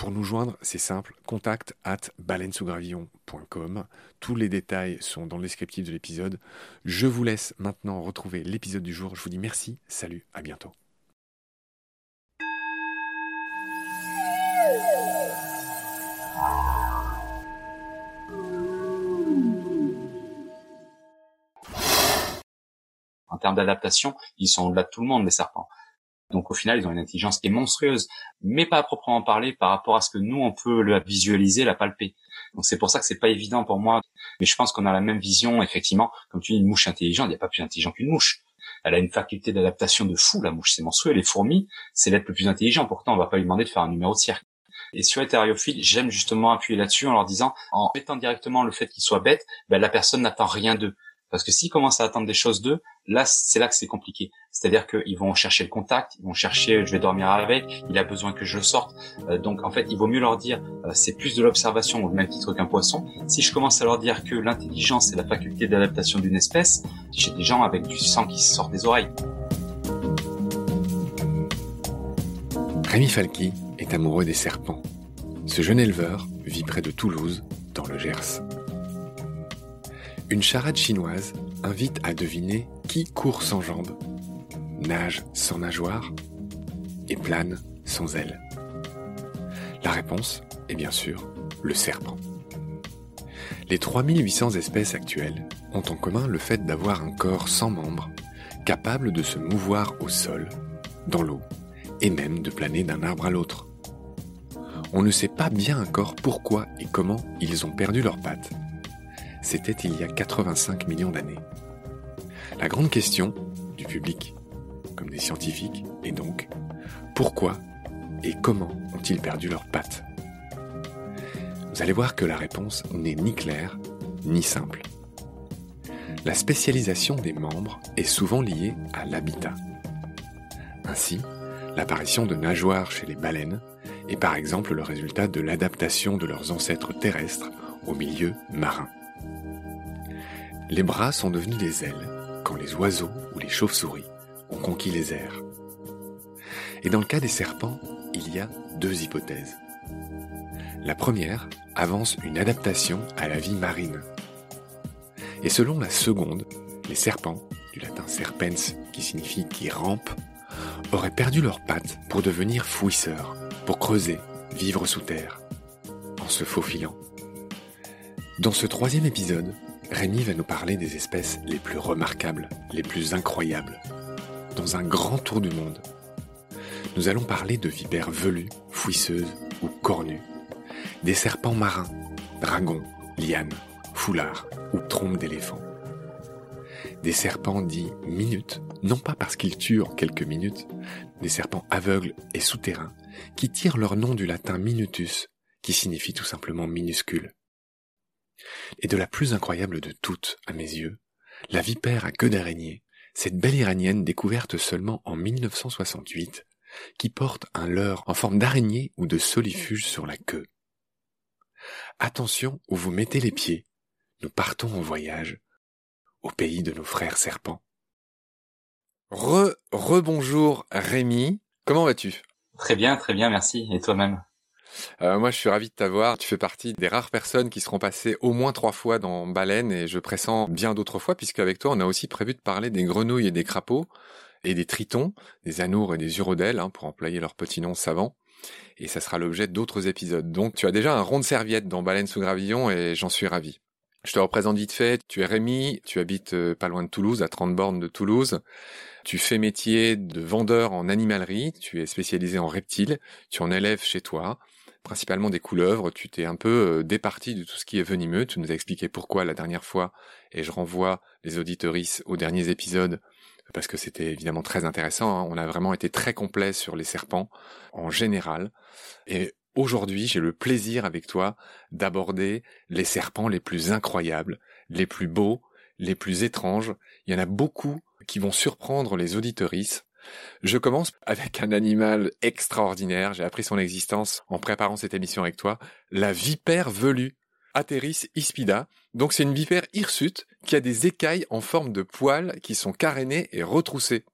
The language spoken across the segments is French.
Pour nous joindre, c'est simple, contact at baleinesougravillon.com. Tous les détails sont dans le descriptif de l'épisode. Je vous laisse maintenant retrouver l'épisode du jour. Je vous dis merci, salut, à bientôt. En termes d'adaptation, ils sont au-delà de tout le monde, les serpents. Donc au final, ils ont une intelligence qui est monstrueuse, mais pas à proprement parler par rapport à ce que nous on peut la visualiser, la palper. Donc c'est pour ça que c'est pas évident pour moi. Mais je pense qu'on a la même vision, effectivement. Comme tu dis, une mouche intelligente, il n'y a pas plus intelligent qu'une mouche. Elle a une faculté d'adaptation de fou, la mouche, c'est monstrueux. Les fourmis, c'est l'être le plus intelligent. Pourtant, on va pas lui demander de faire un numéro de cirque. Et sur les thériophiles, j'aime justement appuyer là-dessus en leur disant, en mettant directement le fait qu'ils soient bêtes, ben, la personne n'attend rien d'eux. Parce que s'ils commencent à attendre des choses d'eux, là, c'est là que c'est compliqué. C'est-à-dire qu'ils vont chercher le contact, ils vont chercher, je vais dormir avec, il a besoin que je le sorte. Euh, donc, en fait, il vaut mieux leur dire, euh, c'est plus de l'observation au même titre qu'un poisson. Si je commence à leur dire que l'intelligence est la faculté d'adaptation d'une espèce, j'ai des gens avec du sang qui sort des oreilles. Rémi Falky est amoureux des serpents. Ce jeune éleveur vit près de Toulouse, dans le Gers. Une charade chinoise invite à deviner qui court sans jambes, nage sans nageoire et plane sans ailes. La réponse est bien sûr le serpent. Les 3800 espèces actuelles ont en commun le fait d'avoir un corps sans membres, capable de se mouvoir au sol, dans l'eau, et même de planer d'un arbre à l'autre. On ne sait pas bien encore pourquoi et comment ils ont perdu leurs pattes c'était il y a 85 millions d'années. La grande question du public, comme des scientifiques, est donc pourquoi et comment ont-ils perdu leurs pattes? Vous allez voir que la réponse n'est ni claire ni simple. La spécialisation des membres est souvent liée à l'habitat. Ainsi, l'apparition de nageoires chez les baleines est par exemple le résultat de l'adaptation de leurs ancêtres terrestres au milieu marin. Les bras sont devenus des ailes quand les oiseaux ou les chauves-souris ont conquis les airs. Et dans le cas des serpents, il y a deux hypothèses. La première avance une adaptation à la vie marine. Et selon la seconde, les serpents, du latin serpens qui signifie qui rampe, auraient perdu leurs pattes pour devenir fouisseurs, pour creuser, vivre sous terre, en se faufilant. Dans ce troisième épisode, Rémi va nous parler des espèces les plus remarquables, les plus incroyables. Dans un grand tour du monde, nous allons parler de vipères velues, fouisseuses, ou cornus, des serpents marins, dragons, lianes, foulards ou trompes d'éléphants. Des serpents dits minutes, non pas parce qu'ils tuent en quelques minutes, des serpents aveugles et souterrains qui tirent leur nom du latin minutus, qui signifie tout simplement minuscule. Et de la plus incroyable de toutes, à mes yeux, la vipère à queue d'araignée, cette belle iranienne découverte seulement en 1968, qui porte un leurre en forme d'araignée ou de solifuge sur la queue. Attention où vous mettez les pieds, nous partons en voyage au pays de nos frères serpents. Re, rebonjour Rémi, comment vas-tu? Très bien, très bien, merci. Et toi-même? Euh, moi, je suis ravi de t'avoir. Tu fais partie des rares personnes qui seront passées au moins trois fois dans Baleine et je pressens bien d'autres fois puisqu'avec toi, on a aussi prévu de parler des grenouilles et des crapauds et des tritons, des anours et des urodèles, hein, pour employer leur petit nom savant. Et ça sera l'objet d'autres épisodes. Donc, tu as déjà un rond de serviette dans Baleine sous gravillon et j'en suis ravi. Je te représente vite fait. Tu es Rémi, tu habites euh, pas loin de Toulouse, à 30 bornes de Toulouse. Tu fais métier de vendeur en animalerie, tu es spécialisé en reptiles, tu en élèves chez toi principalement des couleuvres. Tu t'es un peu euh, départi de tout ce qui est venimeux. Tu nous as expliqué pourquoi la dernière fois, et je renvoie les auditorices aux derniers épisodes parce que c'était évidemment très intéressant. Hein. On a vraiment été très complet sur les serpents en général. Et aujourd'hui, j'ai le plaisir avec toi d'aborder les serpents les plus incroyables, les plus beaux, les plus étranges. Il y en a beaucoup qui vont surprendre les auditorices je commence avec un animal extraordinaire. J'ai appris son existence en préparant cette émission avec toi. La vipère velue. Ateris ispida. Donc c'est une vipère hirsute qui a des écailles en forme de poils qui sont carénées et retroussées.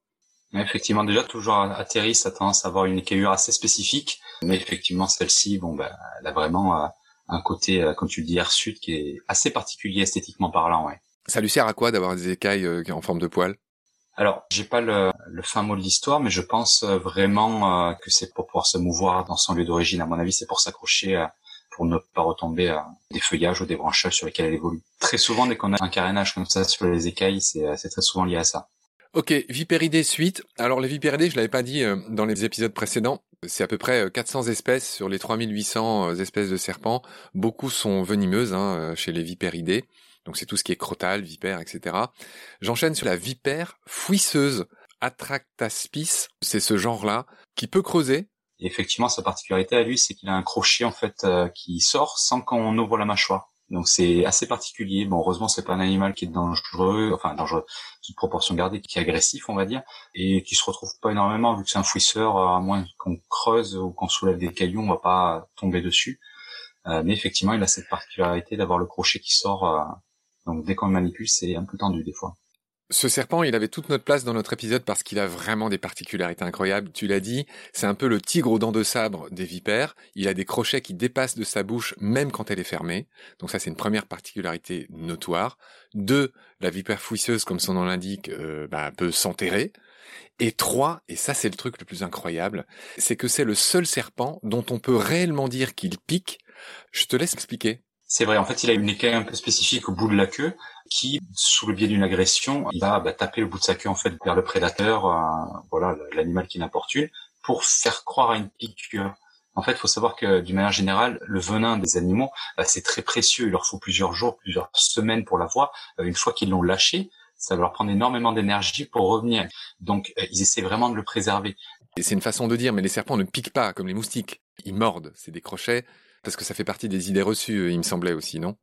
Effectivement, déjà toujours Ateris a tendance à avoir une écaillure assez spécifique, mais effectivement celle-ci, bon, bah, elle a vraiment euh, un côté, euh, comme tu le dis, hirsute qui est assez particulier esthétiquement parlant. Ouais. Ça lui sert à quoi d'avoir des écailles euh, en forme de poils? Alors, j'ai pas le, le, fin mot de l'histoire, mais je pense euh, vraiment euh, que c'est pour pouvoir se mouvoir dans son lieu d'origine. À mon avis, c'est pour s'accrocher, euh, pour ne pas retomber des feuillages ou des branchages sur lesquels elle évolue. Très souvent, dès qu'on a un carénage comme ça sur les écailles, c'est très souvent lié à ça. Ok, vipéridés suite. Alors les vipéridés, je l'avais pas dit dans les épisodes précédents, c'est à peu près 400 espèces sur les 3800 espèces de serpents. Beaucoup sont venimeuses hein, chez les vipéridés. Donc c'est tout ce qui est crotal, vipère, etc. J'enchaîne sur la vipère fouisseuse. Atractaspis, c'est ce genre-là, qui peut creuser. effectivement, sa particularité à lui, c'est qu'il a un crochet en fait euh, qui sort sans qu'on ouvre la mâchoire. Donc c'est assez particulier. Bon, heureusement, c'est pas un animal qui est dangereux, enfin dangereux, toute proportion gardée, qui est agressif, on va dire, et qui se retrouve pas énormément vu que c'est un fouisseur. À moins qu'on creuse ou qu'on soulève des cailloux, on va pas tomber dessus. Euh, mais effectivement, il a cette particularité d'avoir le crochet qui sort euh, donc dès qu'on le manipule, c'est un peu tendu des fois. Ce serpent, il avait toute notre place dans notre épisode parce qu'il a vraiment des particularités incroyables. Tu l'as dit, c'est un peu le tigre aux dents de sabre des vipères. Il a des crochets qui dépassent de sa bouche même quand elle est fermée. Donc ça, c'est une première particularité notoire. Deux, la vipère fouisseuse, comme son nom l'indique, euh, bah, peut s'enterrer. Et trois, et ça c'est le truc le plus incroyable, c'est que c'est le seul serpent dont on peut réellement dire qu'il pique. Je te laisse expliquer. C'est vrai, en fait, il a une écaille un peu spécifique au bout de la queue qui, sous le biais d'une agression, il va bah, taper le bout de sa queue en fait vers le prédateur, euh, voilà, l'animal qui une, pour faire croire à une piqûre. En fait, il faut savoir que d'une manière générale, le venin des animaux, bah, c'est très précieux. Il leur faut plusieurs jours, plusieurs semaines pour l'avoir. Euh, une fois qu'ils l'ont lâché, ça va leur prendre énormément d'énergie pour revenir. Donc, euh, ils essaient vraiment de le préserver. C'est une façon de dire, mais les serpents ne piquent pas comme les moustiques. Ils mordent, c'est des crochets parce que ça fait partie des idées reçues, euh, il me semblait aussi, non?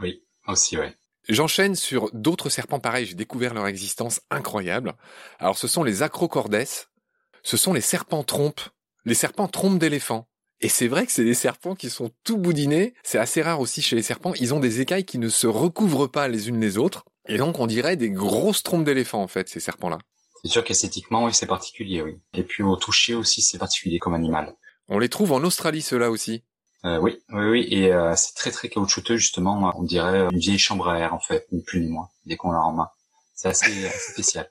Oui, aussi, oui. J'enchaîne sur d'autres serpents pareils, j'ai découvert leur existence incroyable. Alors ce sont les acrocordes, ce sont les serpents trompes, les serpents trompes d'éléphant. Et c'est vrai que c'est des serpents qui sont tout boudinés, c'est assez rare aussi chez les serpents, ils ont des écailles qui ne se recouvrent pas les unes les autres, et donc on dirait des grosses trompes d'éléphant en fait, ces serpents-là. C'est sûr qu'esthétiquement, oui, c'est particulier, oui. Et puis au toucher aussi, c'est particulier comme animal. On les trouve en Australie, ceux-là aussi. Euh, oui, oui, oui, et euh, c'est très très caoutchouteux justement. On dirait une vieille chambre à air en fait, ni plus ni moins, dès qu'on l'a en main. C'est assez, spécial.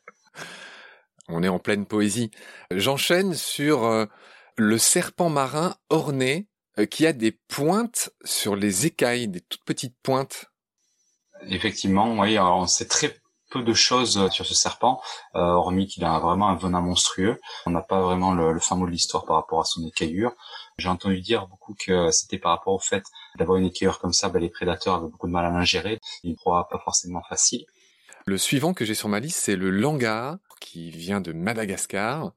On est en pleine poésie. J'enchaîne sur euh, le serpent marin orné qui a des pointes sur les écailles, des toutes petites pointes. Effectivement, oui. on sait très peu de choses sur ce serpent, hormis qu'il a vraiment un venin monstrueux. On n'a pas vraiment le, le fin mot de l'histoire par rapport à son écaillure. J'ai entendu dire beaucoup que c'était par rapport au fait d'avoir une équerre comme ça, bah, les prédateurs avaient beaucoup de mal à l'ingérer, une proie pas forcément facile. Le suivant que j'ai sur ma liste, c'est le langar, qui vient de Madagascar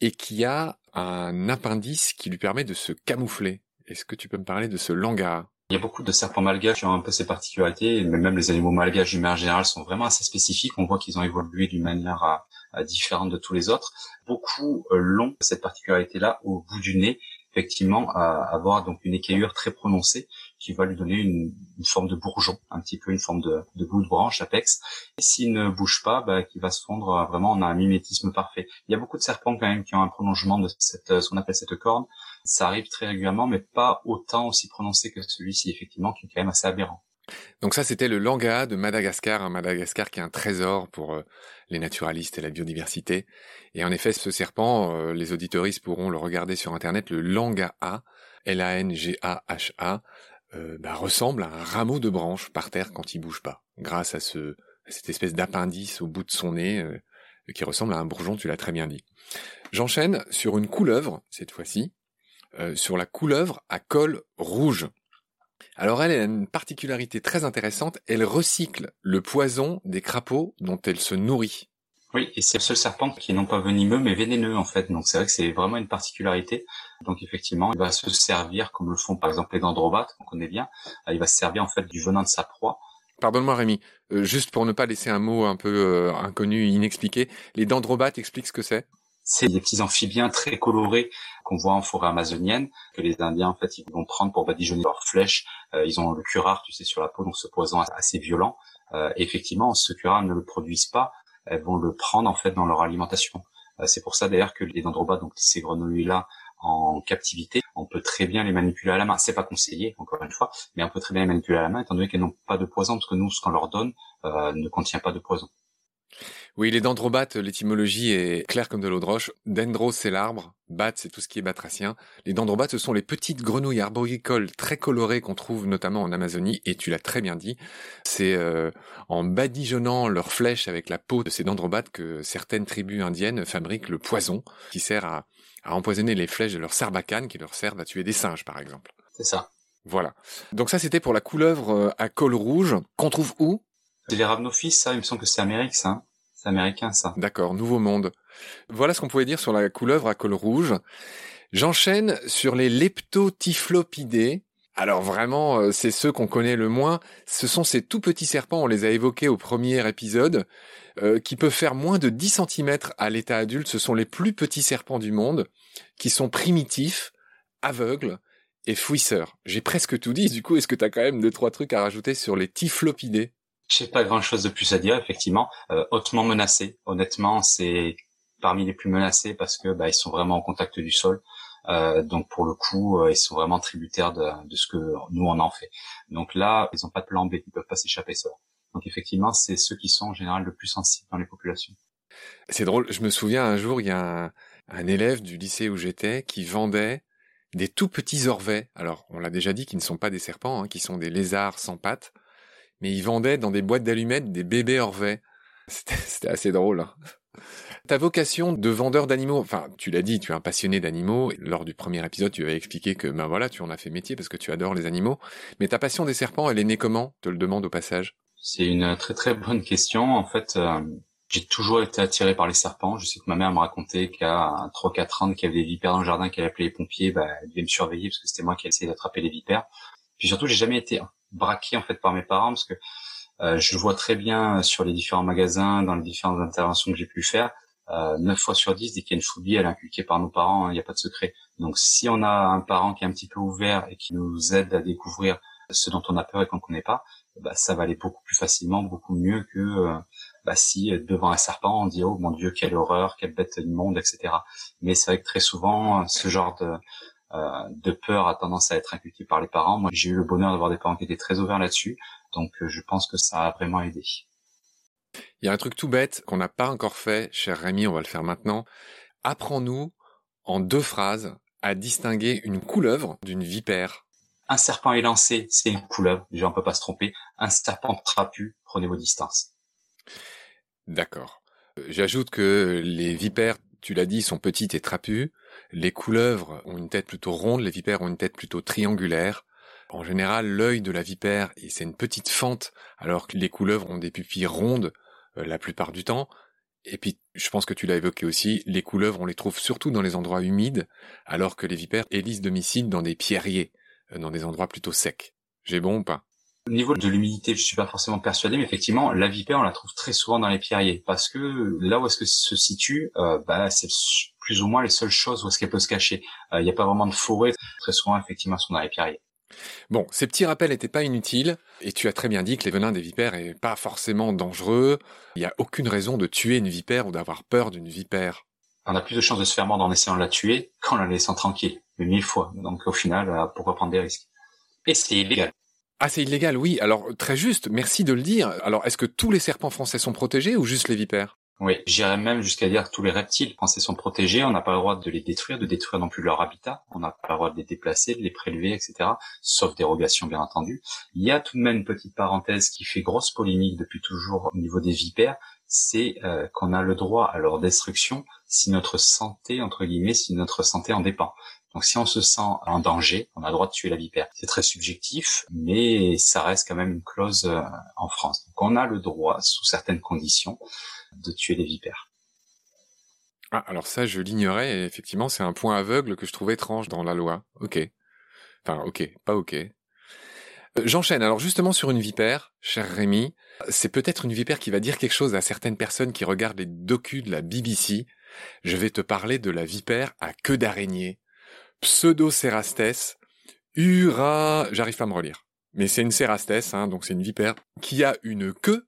et qui a un appendice qui lui permet de se camoufler. Est-ce que tu peux me parler de ce langar il y a beaucoup de serpents malgaches qui ont un peu ces particularités, mais même les animaux malgaches du en général sont vraiment assez spécifiques. On voit qu'ils ont évolué d'une manière à, différente de tous les autres. Beaucoup euh, l'ont cette particularité-là au bout du nez, effectivement, à avoir donc une écaillure très prononcée qui va lui donner une, forme de bourgeon, un petit peu une forme de, de bout de branche, apex. Et s'il ne bouge pas, bah, qui va se fondre vraiment en un mimétisme parfait. Il y a beaucoup de serpents quand même qui ont un prolongement de cette, ce qu'on appelle cette corne. Ça arrive très régulièrement, mais pas autant aussi prononcé que celui-ci, effectivement, qui est quand même assez aberrant. Donc ça, c'était le langa de Madagascar, un Madagascar qui est un trésor pour euh, les naturalistes et la biodiversité. Et en effet, ce serpent, euh, les auditoristes pourront le regarder sur Internet, le langa-a, L-A-N-G-A-H-A, euh, bah, ressemble à un rameau de branche par terre quand il bouge pas, grâce à, ce, cette espèce d'appendice au bout de son nez qui ressemble à un bourgeon, tu l'as très bien dit. J'enchaîne sur une couleuvre, cette fois-ci, sur la couleuvre à col rouge. Alors elle, a une particularité très intéressante, elle recycle le poison des crapauds dont elle se nourrit. Oui, et c'est le seul serpent qui n'est pas venimeux mais vénéneux en fait. Donc c'est vrai que c'est vraiment une particularité. Donc effectivement, il va se servir comme le font par exemple les dendrobates, qu'on connaît bien. Euh, il va se servir en fait du venin de sa proie. Pardonne-moi Rémi, euh, juste pour ne pas laisser un mot un peu euh, inconnu, inexpliqué, les dendrobates expliquent ce que c'est? C'est des petits amphibiens très colorés qu'on voit en forêt amazonienne, que les Indiens en fait ils vont prendre pour badigeonner leurs flèches. Euh, ils ont le curare, tu sais, sur la peau, donc ce poison assez violent. Euh, effectivement, ce curare ne le produisent pas, elles vont le prendre en fait dans leur alimentation. Euh, c'est pour ça d'ailleurs que les dendrobats, donc ces grenouilles-là en captivité, on peut très bien les manipuler à la main. C'est pas conseillé, encore une fois, mais on peut très bien les manipuler à la main, étant donné qu'elles n'ont pas de poison, parce que nous, ce qu'on leur donne ne contient pas de poison. Oui, les dendrobates, l'étymologie est claire comme de l'eau de roche. Dendro, c'est l'arbre. Bat, c'est tout ce qui est batracien. Les dendrobates, ce sont les petites grenouilles arboricoles très colorées qu'on trouve notamment en Amazonie. Et tu l'as très bien dit. C'est euh, en badigeonnant leurs flèches avec la peau de ces dendrobates que certaines tribus indiennes fabriquent le poison qui sert à, empoisonner les flèches de leurs sarbacanes qui leur servent à tuer des singes, par exemple. C'est ça. Voilà. Donc ça, c'était pour la couleuvre euh, à col rouge qu'on trouve où? C'est les ça. Il me semble que c'est Amérique, ça. D'accord, nouveau monde. Voilà ce qu'on pouvait dire sur la couleuvre à col rouge. J'enchaîne sur les leptotyphlopidés. Alors vraiment, euh, c'est ceux qu'on connaît le moins. Ce sont ces tout petits serpents, on les a évoqués au premier épisode, euh, qui peuvent faire moins de 10 cm à l'état adulte. Ce sont les plus petits serpents du monde, qui sont primitifs, aveugles et fouisseurs. J'ai presque tout dit. Du coup, est-ce que tu as quand même deux, trois trucs à rajouter sur les typhlopidés je sais pas grand chose de plus à dire, effectivement. Euh, hautement menacé. Honnêtement, c'est parmi les plus menacés parce que bah, ils sont vraiment en contact du sol. Euh, donc pour le coup, euh, ils sont vraiment tributaires de, de, ce que nous on en fait. Donc là, ils n'ont pas de plan B, ils peuvent pas s'échapper ça. Donc effectivement, c'est ceux qui sont en général le plus sensibles dans les populations. C'est drôle. Je me souviens un jour, il y a un, un élève du lycée où j'étais qui vendait des tout petits orvets. Alors, on l'a déjà dit, qui ne sont pas des serpents, hein, qui sont des lézards sans pattes mais ils vendaient dans des boîtes d'allumettes des bébés Orvets. C'était assez drôle. Hein. Ta vocation de vendeur d'animaux, enfin, tu l'as dit, tu es un passionné d'animaux. Lors du premier épisode, tu avais expliqué que, ben voilà, tu en as fait métier parce que tu adores les animaux. Mais ta passion des serpents, elle est née comment? Te le demande au passage. C'est une très très bonne question. En fait, euh, j'ai toujours été attiré par les serpents. Je sais que ma mère me racontait qu'à 3-4 ans, qu'il y avait des vipères dans le jardin, qu'elle appelait les pompiers, bah, elle devait me surveiller parce que c'était moi qui essayais d'attraper les vipères. Puis surtout, j'ai jamais été braqué en fait par mes parents parce que euh, je vois très bien sur les différents magasins, dans les différentes interventions que j'ai pu faire, euh, 9 fois sur 10, dès qu'il y a une phobie, elle est inculquée par nos parents, il n'y a pas de secret. Donc si on a un parent qui est un petit peu ouvert et qui nous aide à découvrir ce dont on a peur et qu'on ne connaît pas, bah, ça va aller beaucoup plus facilement, beaucoup mieux que euh, bah, si devant un serpent on dit oh mon dieu quelle horreur, quelle bête immonde, etc. Mais c'est vrai que très souvent ce genre de, euh, de peur a tendance à être inculqué par les parents. Moi, j'ai eu le bonheur d'avoir des parents qui étaient très ouverts là-dessus, donc euh, je pense que ça a vraiment aidé. Il y a un truc tout bête qu'on n'a pas encore fait, cher Rémi, on va le faire maintenant. Apprends-nous en deux phrases à distinguer une couleuvre d'une vipère. Un serpent élancé, c'est une couleuvre, déjà on peut pas se tromper. Un serpent trapu, prenez vos distances. D'accord. Euh, j'ajoute que les vipères, tu l'as dit, sont petites et trapues. Les couleuvres ont une tête plutôt ronde, les vipères ont une tête plutôt triangulaire. En général, l'œil de la vipère, c'est une petite fente, alors que les couleuvres ont des pupilles rondes euh, la plupart du temps. Et puis, je pense que tu l'as évoqué aussi, les couleuvres, on les trouve surtout dans les endroits humides, alors que les vipères élisent domicile dans des pierriers, euh, dans des endroits plutôt secs. J'ai bon ou pas? Au niveau de l'humidité, je suis pas forcément persuadé, mais effectivement, la vipère, on la trouve très souvent dans les pierriers, parce que là où est-ce que se situe, euh, bah, c'est plus ou moins les seules choses où est-ce qu'elle peut se cacher. Il n'y a pas vraiment de forêt, très souvent, effectivement, les pierriers. Bon, ces petits rappels n'étaient pas inutiles, et tu as très bien dit que les venins des vipères n'est pas forcément dangereux. Il n'y a aucune raison de tuer une vipère ou d'avoir peur d'une vipère. On a plus de chances de se faire mordre en essayant de la tuer qu'en la laissant tranquille, mais mille fois. Donc au final, euh, pourquoi prendre des risques? Et c'est illégal. Ah, c'est illégal, oui. Alors très juste, merci de le dire. Alors est-ce que tous les serpents français sont protégés ou juste les vipères? Oui, j'irais même jusqu'à dire que tous les reptiles français sont protégés. On n'a pas le droit de les détruire, de détruire non plus leur habitat. On n'a pas le droit de les déplacer, de les prélever, etc. Sauf dérogation, bien entendu. Il y a tout de même une petite parenthèse qui fait grosse polémique depuis toujours au niveau des vipères. C'est euh, qu'on a le droit à leur destruction si notre santé, entre guillemets, si notre santé en dépend. Donc si on se sent en danger, on a le droit de tuer la vipère. C'est très subjectif, mais ça reste quand même une clause euh, en France. Donc on a le droit, sous certaines conditions, de tuer les vipères. Ah, alors ça, je l'ignorais, et effectivement, c'est un point aveugle que je trouve étrange dans la loi. Ok. Enfin, ok, pas ok. Euh, j'enchaîne. Alors justement sur une vipère, cher Rémi, c'est peut-être une vipère qui va dire quelque chose à certaines personnes qui regardent les docus de la BBC. Je vais te parler de la vipère à queue d'araignée, Pseudocerastes, Ura... J'arrive pas à me relire. Mais c'est une cérastès, hein, donc c'est une vipère qui a une queue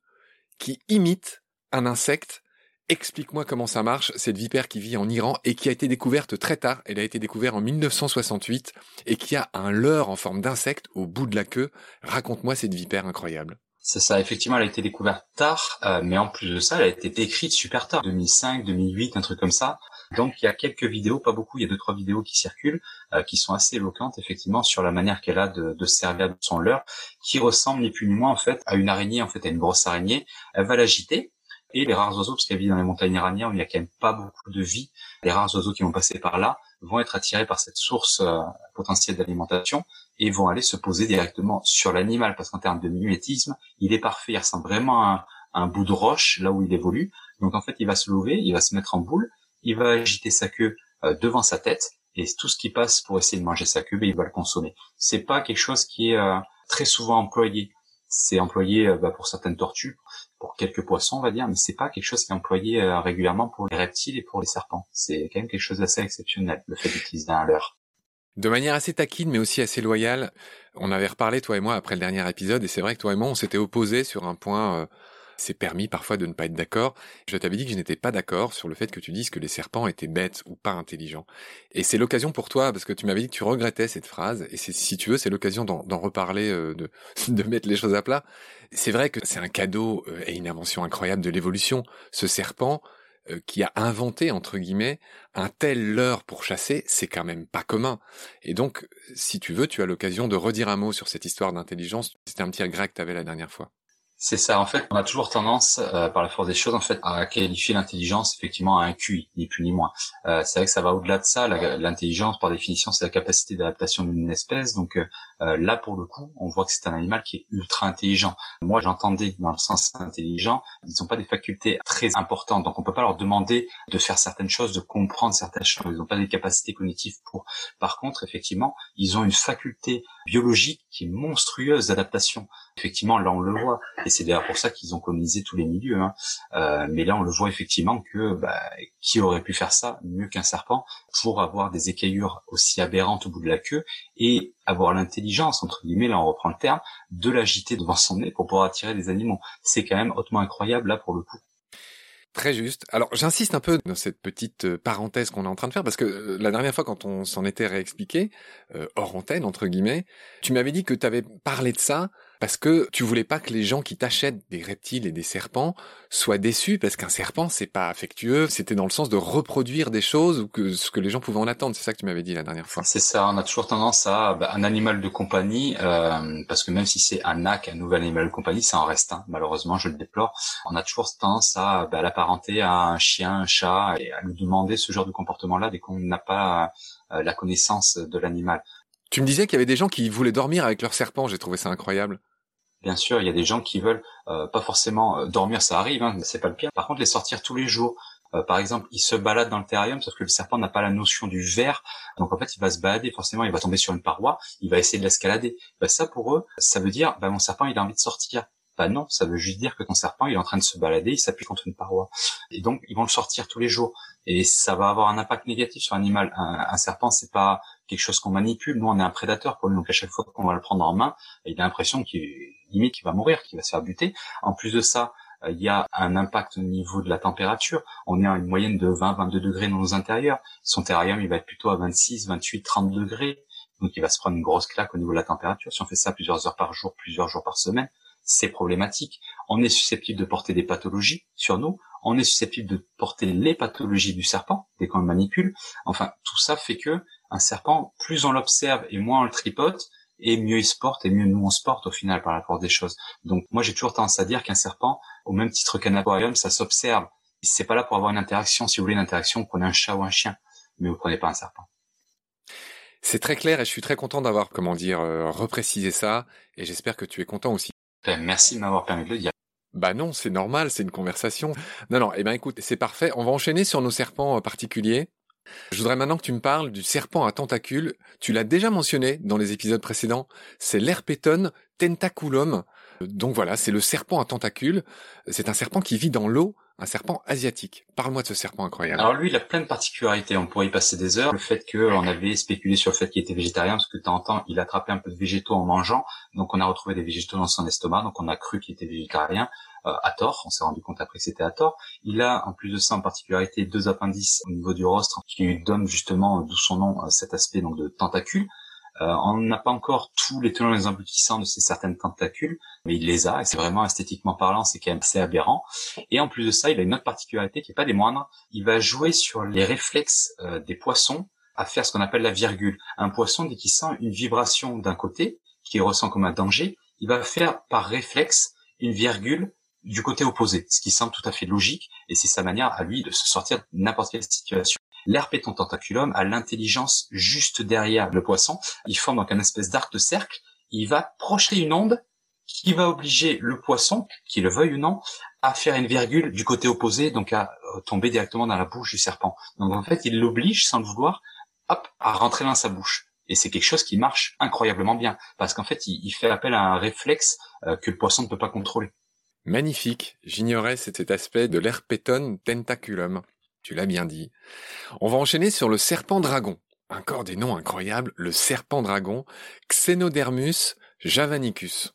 qui imite un insecte. Explique-moi comment ça marche, cette vipère qui vit en Iran et qui a été découverte très tard. Elle a été découverte en 1968 et qui a un leurre en forme d'insecte au bout de la queue. Raconte-moi cette vipère incroyable. C'est ça, effectivement, elle a été découverte tard, euh, mais en plus de ça, elle a été décrite super tard, 2005, 2008, un truc comme ça. Donc il y a quelques vidéos, pas beaucoup, il y a deux trois vidéos qui circulent, euh, qui sont assez éloquentes effectivement sur la manière qu'elle a de, de servir son leurre, qui ressemble ni plus ni moins en fait à une araignée, en fait à une grosse araignée. Elle va l'agiter, et les rares oiseaux, parce qu'elle vit dans les montagnes iraniennes où il n'y a quand même pas beaucoup de vie, les rares oiseaux qui vont passer par là vont être attirés par cette source euh, potentielle d'alimentation et vont aller se poser directement sur l'animal, parce qu'en termes de mimétisme, il est parfait, il ressemble vraiment à un, bout de roche là où il évolue. Donc en fait, il va se lever, il va se mettre en boule, il va agiter sa queue euh, devant sa tête, et tout ce qui passe pour essayer de manger sa queue, ben, il va le consommer. C'est pas quelque chose qui est euh, très souvent employé. C'est employé bah, pour certaines tortues, pour quelques poissons, on va dire, mais c'est pas quelque chose qui est employé euh, régulièrement pour les reptiles et pour les serpents. C'est quand même quelque chose d'assez exceptionnel, le fait d'utiliser un leurre. De manière assez taquine, mais aussi assez loyale, on avait reparlé, toi et moi, après le dernier épisode, et c'est vrai que toi et moi, on s'était opposés sur un point euh, c'est permis parfois de ne pas être d'accord. Je t'avais dit que je n'étais pas d'accord sur le fait que tu dises que les serpents étaient bêtes ou pas intelligents. Et c'est l'occasion pour toi, parce que tu m'avais dit que tu regrettais cette phrase, et si tu veux, c'est l'occasion d'en reparler, euh, de, mettre les choses à plat. C'est vrai que c'est un cadeau euh, et une invention incroyable de l'évolution. Ce serpent, euh, qui a inventé, entre guillemets, un tel leurre pour chasser, c'est quand même pas commun. Et donc, si tu veux, tu as l'occasion de redire un mot sur cette histoire d'intelligence. C'était un petit regret que tu avais la dernière fois. C'est ça. En fait, on a toujours tendance, euh, par la force des choses, en fait, à qualifier l'intelligence effectivement à un QI, ni plus ni moins. Euh, c'est vrai que ça va au-delà de ça. L'intelligence, par définition, c'est la capacité d'adaptation d'une espèce. Donc euh, euh, là, pour le coup, on voit que c'est un animal qui est ultra intelligent. Moi, j'entendais dans le sens intelligent, ils n'ont pas des facultés très importantes. Donc on peut pas leur demander de faire certaines choses, de comprendre certaines choses. Ils n'ont pas des capacités cognitives pour. Par contre, effectivement, ils ont une faculté biologique qui est monstrueuse d'adaptation. Effectivement, là, on le voit et c'est d'ailleurs pour ça qu'ils ont colonisé tous les milieux. Hein. Euh, mais là, on le voit effectivement que bah, qui aurait pu faire ça mieux qu'un serpent pour avoir des écaillures aussi aberrantes au bout de la queue et avoir l'intelligence, entre guillemets, là on reprend le terme, de l'agiter devant son nez pour pouvoir attirer des animaux. C'est quand même hautement incroyable là pour le coup. Très juste. Alors j'insiste un peu dans cette petite euh, parenthèse qu'on est en train de faire parce que euh, la dernière fois quand on s'en était réexpliqué, euh, hors antenne entre guillemets, tu m'avais dit que tu avais parlé de ça parce que tu voulais pas que les gens qui t'achètent des reptiles et des serpents soient déçus parce qu'un serpent c'est pas affectueux, c'était dans le sens de reproduire des choses ou que ce que les gens pouvaient en attendre. C'est ça que tu m'avais dit la dernière fois. C'est ça. On a toujours tendance à bah, un animal de compagnie euh, parce que même si c'est un ac, un nouvel animal de compagnie, ça en reste un. Malheureusement, je le déplore. On a toujours tendance à bah, l'apparenter à un chien, un chat et à nous demander ce genre de comportement-là dès qu'on n'a pas euh, la connaissance de l'animal. Tu me disais qu'il y avait des gens qui voulaient dormir avec leur serpent. J'ai trouvé ça incroyable. Bien sûr, il y a des gens qui veulent euh, pas forcément euh, dormir, ça arrive, hein, c'est pas le pire. Par contre, les sortir tous les jours. Euh, par exemple, ils se baladent dans le terrarium, sauf que le serpent n'a pas la notion du verre, donc en fait, il va se balader. Forcément, il va tomber sur une paroi, il va essayer de l'escalader. Bah, ça, pour eux, ça veut dire, bah, mon serpent, il a envie de sortir. Bah non, ça veut juste dire que ton serpent, il est en train de se balader, il s'appuie contre une paroi. Et donc, ils vont le sortir tous les jours. Et ça va avoir un impact négatif sur l'animal. Un, un serpent, c'est pas quelque chose qu'on manipule. Nous, on est un prédateur pour lui. Donc, à chaque fois qu'on va le prendre en main, il a l'impression qu'il limite qu'il va mourir, qu'il va se faire buter. En plus de ça, euh, il y a un impact au niveau de la température. On est à une moyenne de 20-22 degrés dans nos intérieurs. Son terrarium, il va être plutôt à 26, 28, 30 degrés. Donc, il va se prendre une grosse claque au niveau de la température. Si on fait ça plusieurs heures par jour, plusieurs jours par semaine, c'est problématique. On est susceptible de porter des pathologies sur nous. On est susceptible de porter les pathologies du serpent dès qu'on le manipule. Enfin, tout ça fait que un serpent, plus on l'observe et moins on le tripote, et mieux il se porte et mieux nous on se porte au final par rapport des choses. Donc moi j'ai toujours tendance à dire qu'un serpent, au même titre qu'un aquarium, ça s'observe. C'est pas là pour avoir une interaction. Si vous voulez une interaction, prenez un chat ou un chien, mais vous prenez pas un serpent. C'est très clair et je suis très content d'avoir, comment dire, euh, reprécisé ça et j'espère que tu es content aussi. Ben, merci de m'avoir permis de le dire. Bah non, c'est normal, c'est une conversation. Non, non, eh ben écoute, c'est parfait. On va enchaîner sur nos serpents euh, particuliers. Je voudrais maintenant que tu me parles du serpent à tentacules. Tu l'as déjà mentionné dans les épisodes précédents. C'est l'herpéton tentaculum. Donc voilà, c'est le serpent à tentacules. C'est un serpent qui vit dans l'eau, un serpent asiatique. Parle-moi de ce serpent incroyable. Alors lui, il a plein de particularités. On pourrait y passer des heures. Le fait qu'on avait spéculé sur le fait qu'il était végétarien, parce que de temps en temps, il attrapait un peu de végétaux en mangeant. Donc on a retrouvé des végétaux dans son estomac. Donc on a cru qu'il était végétarien. Euh, à tort. On s'est rendu compte après que c'était à tort. Il a en plus de ça en particularité deux appendices au niveau du rostre qui lui donnent justement, d'où son nom, euh, cet aspect donc de tentacule. Euh, on n'a pas encore tous les tenants et les aboutissants de ces certaines tentacules, mais il les a, et c'est vraiment esthétiquement parlant, c'est quand même assez aberrant. Et en plus de ça, il a une autre particularité qui n'est pas des moindres, il va jouer sur les réflexes des poissons à faire ce qu'on appelle la virgule. Un poisson, dès qu'il sent une vibration d'un côté, qu'il ressent comme un danger, il va faire par réflexe une virgule du côté opposé, ce qui semble tout à fait logique, et c'est sa manière à lui de se sortir de n'importe quelle situation. L'herpéton tentaculum a l'intelligence juste derrière le poisson. Il forme donc un espèce d'arc de cercle. Il va projeter une onde qui va obliger le poisson, qu'il le veuille ou non, à faire une virgule du côté opposé, donc à euh, tomber directement dans la bouche du serpent. Donc en fait, il l'oblige, sans le vouloir, hop, à rentrer dans sa bouche. Et c'est quelque chose qui marche incroyablement bien, parce qu'en fait, il, fait appel à un réflexe euh, que le poisson ne peut pas contrôler. Magnifique. J'ignorais cet aspect de l'herpéton tentaculum. Tu l'as bien dit. On va enchaîner sur le serpent dragon. Encore des noms incroyables. Le serpent dragon. Xenodermus javanicus.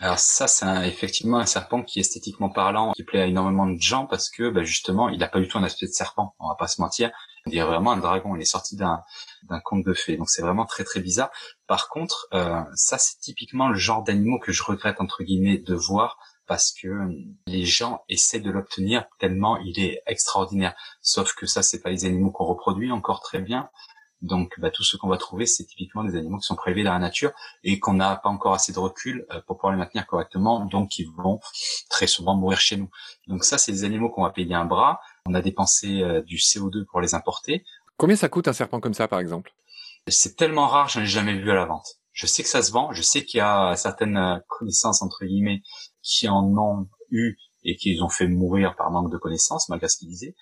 Alors ça, c'est effectivement un serpent qui, esthétiquement parlant, qui plaît à énormément de gens parce que, bah, justement, il n'a pas du tout un aspect de serpent. On va pas se mentir. On dirait vraiment un dragon. Il est sorti d'un d'un conte de fées. Donc c'est vraiment très très bizarre. Par contre, euh, ça c'est typiquement le genre d'animaux que je regrette entre guillemets de voir parce que les gens essaient de l'obtenir tellement il est extraordinaire. Sauf que ça, c'est pas les animaux qu'on reproduit encore très bien. Donc, bah, tout ce qu'on va trouver, c'est typiquement des animaux qui sont prélevés dans la nature et qu'on n'a pas encore assez de recul euh, pour pouvoir les maintenir correctement, donc ils vont très souvent mourir chez nous. Donc ça, c'est des animaux qu'on va payer un bras. On a dépensé euh, du CO2 pour les importer. Combien ça coûte un serpent comme ça, par exemple? C'est tellement rare, j'en ai jamais vu à la vente. Je sais que ça se vend, je sais qu'il y a certaines euh, connaissances entre guillemets qui en ont eu et qui les ont fait mourir par manque de connaissances, malgré ce qu'ils disaient.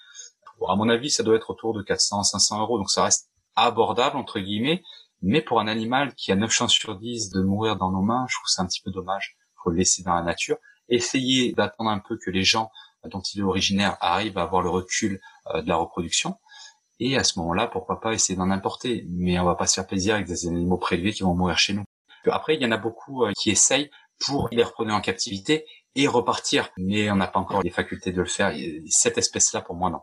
Bon, à mon avis, ça doit être autour de 400, 500 euros, donc ça reste abordable, entre guillemets, mais pour un animal qui a 9 chances sur 10 de mourir dans nos mains, je trouve ça un petit peu dommage. faut le laisser dans la nature. Essayez d'attendre un peu que les gens dont il est originaire arrivent à avoir le recul euh, de la reproduction. Et à ce moment-là, pourquoi pas essayer d'en importer. Mais on va pas se faire plaisir avec des animaux prélevés qui vont mourir chez nous. Après, il y en a beaucoup euh, qui essayent pour les reprendre en captivité et repartir. Mais on n'a pas encore les facultés de le faire. Cette espèce-là, pour moi, non.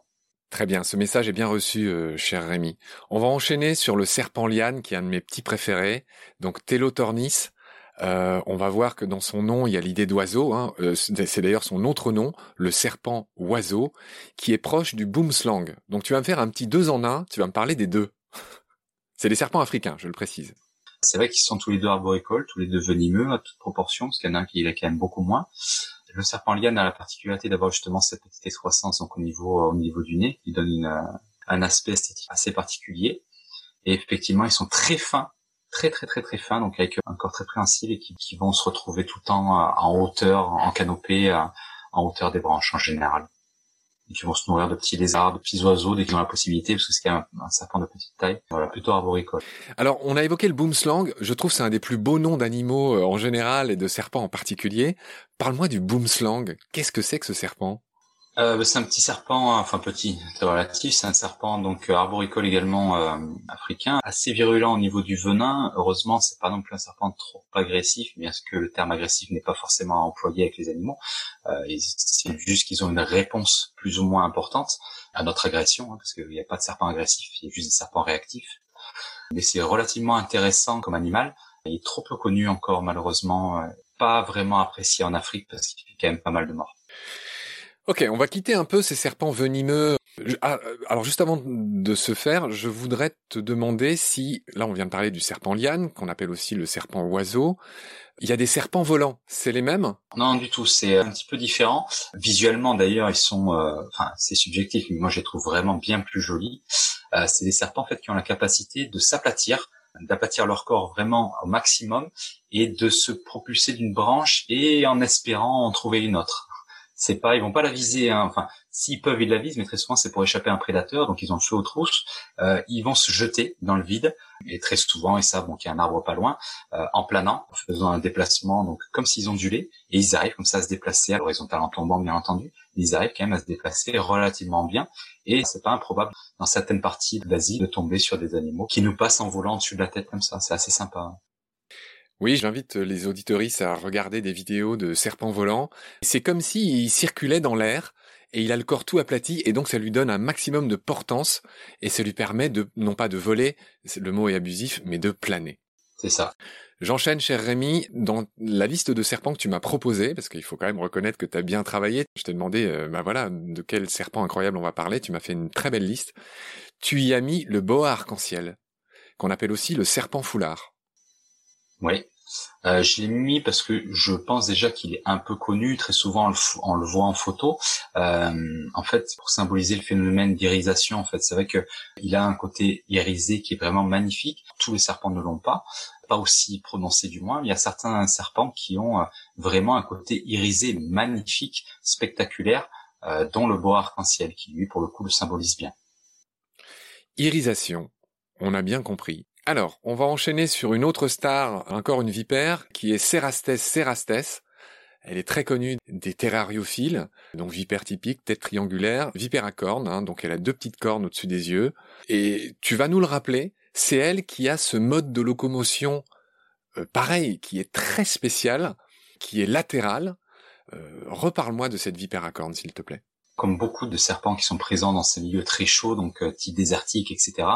Très bien, ce message est bien reçu, euh, cher Rémi. On va enchaîner sur le serpent liane, qui est un de mes petits préférés, donc Telotornis. Euh, on va voir que dans son nom, il y a l'idée d'oiseau. Hein. Euh, c'est d'ailleurs son autre nom, le serpent oiseau, qui est proche du boomslang. Donc tu vas me faire un petit deux en un, tu vas me parler des deux. c'est des serpents africains, je le précise. C'est vrai qu'ils sont tous les deux arboricoles, tous les deux venimeux à toute proportion, parce qu'il y en a un qui est quand même beaucoup moins. Le serpent liane a la particularité d'avoir justement cette petite excroissance donc au niveau au niveau du nez, qui donne une, un aspect esthétique assez particulier. Et effectivement, ils sont très fins, très très très très fins, donc avec un corps très préhensile et qui, qui vont se retrouver tout le temps en hauteur, en canopée, en hauteur des branches en général qui vont se nourrir de petits lézards, de petits oiseaux dès qu'ils ont la possibilité, parce que c'est un, un serpent de petite taille, voilà, plutôt arboricole. Alors, on a évoqué le boomslang. Je trouve c'est un des plus beaux noms d'animaux euh, en général et de serpents en particulier. Parle-moi du boomslang. Qu'est-ce que c'est que ce serpent? Euh, c'est un petit serpent, enfin petit, c'est relatif, c'est un serpent donc euh, arboricole également euh, africain, assez virulent au niveau du venin. Heureusement, c'est pas non plus un serpent trop agressif, bien que le terme agressif n'est pas forcément employé avec les animaux. Euh, c'est juste qu'ils ont une réponse plus ou moins importante à notre agression, hein, parce qu'il n'y a pas de serpent agressif, il y a juste des serpents réactifs. Mais c'est relativement intéressant comme animal. Il est trop peu connu encore, malheureusement, pas vraiment apprécié en Afrique parce qu'il fait quand même pas mal de morts. Ok, on va quitter un peu ces serpents venimeux. Ah, euh, alors juste avant de se faire, je voudrais te demander si, là on vient de parler du serpent liane, qu'on appelle aussi le serpent oiseau, il y a des serpents volants, c'est les mêmes? Non du tout, c'est un petit peu différent. Visuellement d'ailleurs, ils sont, euh, enfin c'est subjectif, mais moi je les trouve vraiment bien plus jolis. Euh, c'est des serpents en fait qui ont la capacité de s'aplatir, d'aplatir leur corps vraiment au maximum et de se propulser d'une branche et en espérant en trouver une autre c'est pas, ils vont pas la viser. Hein. Enfin, s'ils peuvent, ils la visent, mais très souvent c'est pour échapper à un prédateur. Donc ils ont le feu aux trousses. Euh, ils vont se jeter dans le vide et très souvent, et ça, bon, qu'il y a un arbre pas loin, euh, en planant, en faisant un déplacement, donc comme s'ils ondulaient, et ils arrivent comme ça à se déplacer à l'horizontale en tombant, bien entendu. Ils arrivent quand même à se déplacer relativement bien, et c'est pas improbable dans certaines parties d'Asie de tomber sur des animaux qui nous passent en volant dessus de la tête comme ça. C'est assez sympa. Hein. Oui, j'invite les auditoristes à regarder des vidéos de serpents volants. C'est comme s'il circulait dans l'air et il a le corps tout aplati et donc ça lui donne un maximum de portance et ça lui permet de, non pas de voler, le mot est abusif, mais de planer. C'est ça. J'enchaîne, cher Rémi, dans la liste de serpents que tu m'as proposé, parce qu'il faut quand même reconnaître que tu as bien travaillé. Je t'ai demandé, euh, bah voilà, de quel serpent incroyable on va parler. Tu m'as fait une très belle liste. Tu y as mis le boa arc-en-ciel, qu'on appelle aussi le serpent foulard. Oui. Euh, je l'ai mis parce que je pense déjà qu'il est un peu connu. Très souvent, on le, voit en photo. Euh, en fait, pour symboliser le phénomène d'irisation, en fait, c'est vrai que il a un côté irisé qui est vraiment magnifique. Tous les serpents ne l'ont pas, pas aussi prononcé du moins. Il y a certains serpents qui ont euh, vraiment un côté irisé, magnifique, spectaculaire, euh, dont le bois arc-en-ciel, qui lui, pour le coup, le symbolise bien. Irisation, on a bien compris. Alors, on va enchaîner sur une autre star, encore une vipère, qui est Cerastes cerastes. Elle est très connue des terrariophiles, donc vipère typique, tête triangulaire, vipère à cornes, hein, donc elle a deux petites cornes au-dessus des yeux. Et tu vas nous le rappeler, c'est elle qui a ce mode de locomotion euh, pareil, qui est très spécial, qui est latéral. Euh, reparle-moi de cette vipère à cornes, s'il te plaît comme beaucoup de serpents qui sont présents dans ces milieux très chauds, donc euh, type désertique, etc.,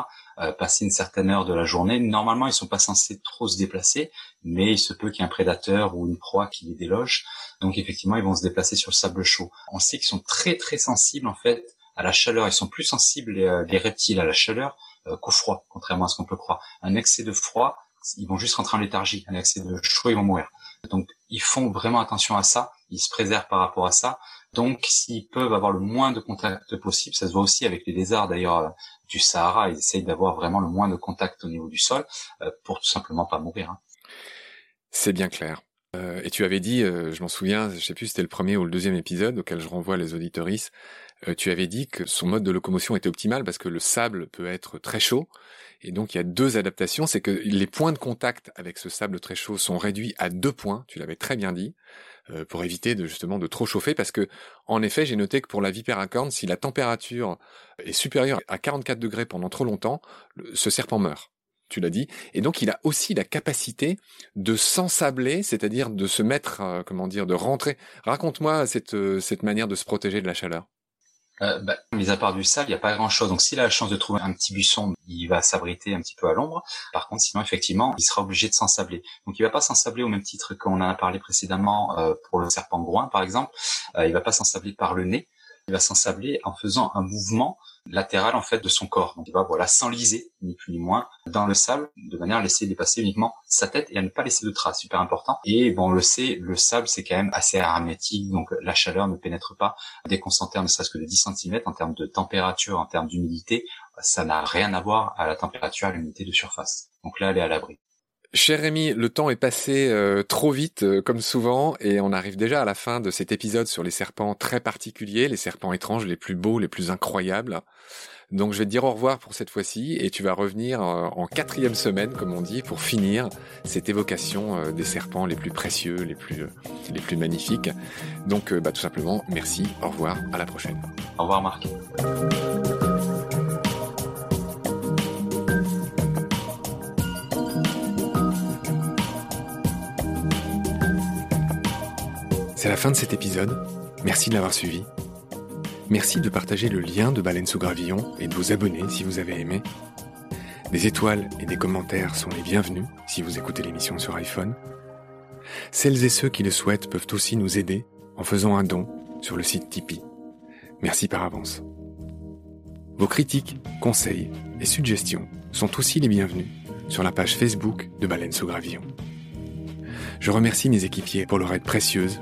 euh, passer une certaine heure de la journée, normalement ils sont pas censés trop se déplacer, mais il se peut qu'il y ait un prédateur ou une proie qui les déloge, donc effectivement ils vont se déplacer sur le sable chaud. On sait qu'ils sont très très sensibles en fait à la chaleur, ils sont plus sensibles les, euh, reptiles à la chaleur euh, qu'au froid, contrairement à ce qu'on peut croire. Un excès de froid, ils vont juste rentrer en léthargie, un excès de chaud ils vont mourir. Donc ils font vraiment attention à ça, ils se préservent par rapport à ça. Donc, s'ils peuvent avoir le moins de contact possible, ça se voit aussi avec les lézards d'ailleurs euh, du Sahara, ils essayent d'avoir vraiment le moins de contact au niveau du sol euh, pour tout simplement pas mourir. Hein. C'est bien clair. Euh, et tu avais dit, je m'en souviens, je sais plus si c'était le premier ou le deuxième épisode auquel je renvoie les auditoristes, tu avais dit que son mode de locomotion était optimal parce que le sable peut être très chaud. Et donc il y a deux adaptations, c'est que les points de contact avec ce sable très chaud sont réduits à deux points, tu l'avais très bien dit. Euh, pour éviter de justement de trop chauffer parce que en effet j'ai noté que pour la vipère à si la température est supérieure à 44 degrés pendant trop longtemps ce serpent meurt tu l'as dit. Et donc il a aussi la capacité de s'ensabler c'est-à-dire de se mettre euh, comment dire de rentrer. Raconte-moi cette euh, cette manière de se protéger de la chaleur euh, bah, Mis à part du sable, il n'y a pas grand-chose. Donc s'il a la chance de trouver un petit buisson, il va s'abriter un petit peu à l'ombre. Par contre, sinon, effectivement, il sera obligé de s'ensabler. Donc il va pas s'ensabler au même titre qu'on en a parlé précédemment euh, pour le serpent groin, par exemple. Euh, il va pas s'ensabler par le nez. Il va s'ensabler en faisant un mouvement latéral en fait de son corps. Donc il va voilà s'enliser ni plus ni moins dans le sable de manière à laisser dépasser uniquement sa tête et à ne pas laisser de traces, super important. Et bon on le sait, le sable c'est quand même assez hermétique, donc la chaleur ne pénètre pas. Dès qu'on s'enterre ne serait-ce que de 10 cm en termes de température, en termes d'humidité, ça n'a rien à voir à la température, à l'humidité de surface. Donc là elle est à l'abri. Cher Rémi, le temps est passé euh, trop vite, euh, comme souvent, et on arrive déjà à la fin de cet épisode sur les serpents très particuliers, les serpents étranges, les plus beaux, les plus incroyables. Donc je vais te dire au revoir pour cette fois-ci, et tu vas revenir euh, en quatrième semaine, comme on dit, pour finir cette évocation des serpents les plus précieux, les plus, les plus magnifiques. Donc bah, tout simplement, merci, au revoir, à la prochaine. Au revoir Marc. C'est la fin de cet épisode. Merci de l'avoir suivi. Merci de partager le lien de Baleine sous Gravillon et de vous abonner si vous avez aimé. Des étoiles et des commentaires sont les bienvenus si vous écoutez l'émission sur iPhone. Celles et ceux qui le souhaitent peuvent aussi nous aider en faisant un don sur le site Tipeee. Merci par avance. Vos critiques, conseils et suggestions sont aussi les bienvenus sur la page Facebook de Baleine sous Gravillon. Je remercie mes équipiers pour leur aide précieuse